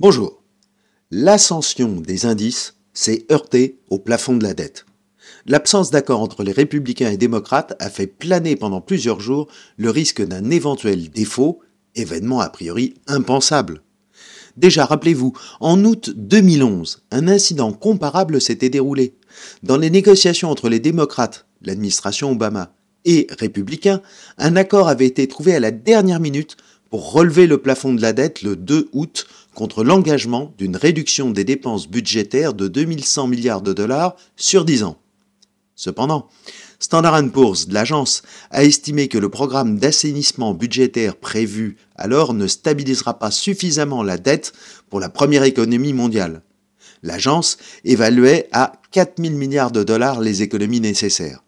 Bonjour. L'ascension des indices s'est heurtée au plafond de la dette. L'absence d'accord entre les républicains et démocrates a fait planer pendant plusieurs jours le risque d'un éventuel défaut, événement a priori impensable. Déjà, rappelez-vous, en août 2011, un incident comparable s'était déroulé. Dans les négociations entre les démocrates, l'administration Obama, et républicains, un accord avait été trouvé à la dernière minute pour relever le plafond de la dette le 2 août contre l'engagement d'une réduction des dépenses budgétaires de 2100 milliards de dollars sur 10 ans. Cependant, Standard Poor's, l'agence, a estimé que le programme d'assainissement budgétaire prévu alors ne stabilisera pas suffisamment la dette pour la première économie mondiale. L'agence évaluait à 4000 milliards de dollars les économies nécessaires.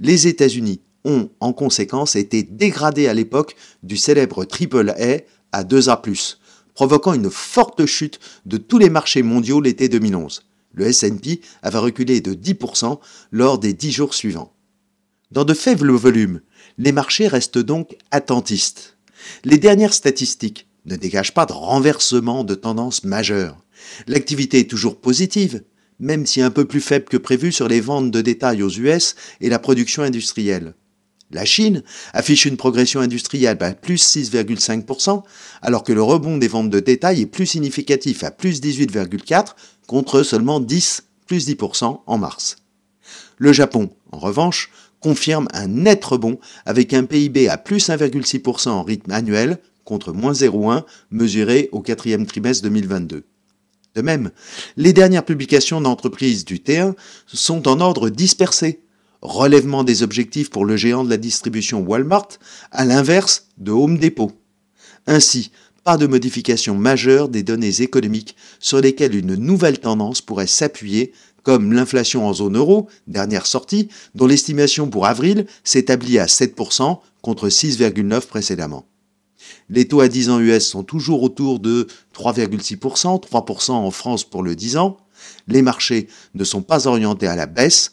Les États-Unis ont en conséquence été dégradés à l'époque du célèbre AAA à 2A+, provoquant une forte chute de tous les marchés mondiaux l'été 2011. Le S&P avait reculé de 10% lors des 10 jours suivants. Dans de faibles volumes, les marchés restent donc attentistes. Les dernières statistiques ne dégagent pas de renversement de tendance majeure. L'activité est toujours positive, même si un peu plus faible que prévu sur les ventes de détail aux US et la production industrielle. La Chine affiche une progression industrielle à plus 6,5%, alors que le rebond des ventes de détail est plus significatif à plus 18,4% contre seulement 10, plus 10% en mars. Le Japon, en revanche, confirme un net rebond avec un PIB à plus 1,6% en rythme annuel contre moins 0,1 mesuré au quatrième trimestre 2022. De même, les dernières publications d'entreprises du T1 sont en ordre dispersé, relèvement des objectifs pour le géant de la distribution Walmart, à l'inverse de Home Depot. Ainsi, pas de modification majeure des données économiques sur lesquelles une nouvelle tendance pourrait s'appuyer, comme l'inflation en zone euro, dernière sortie, dont l'estimation pour avril s'établit à 7% contre 6,9% précédemment. Les taux à 10 ans US sont toujours autour de 3,6%, 3% en France pour le 10 ans. Les marchés ne sont pas orientés à la baisse,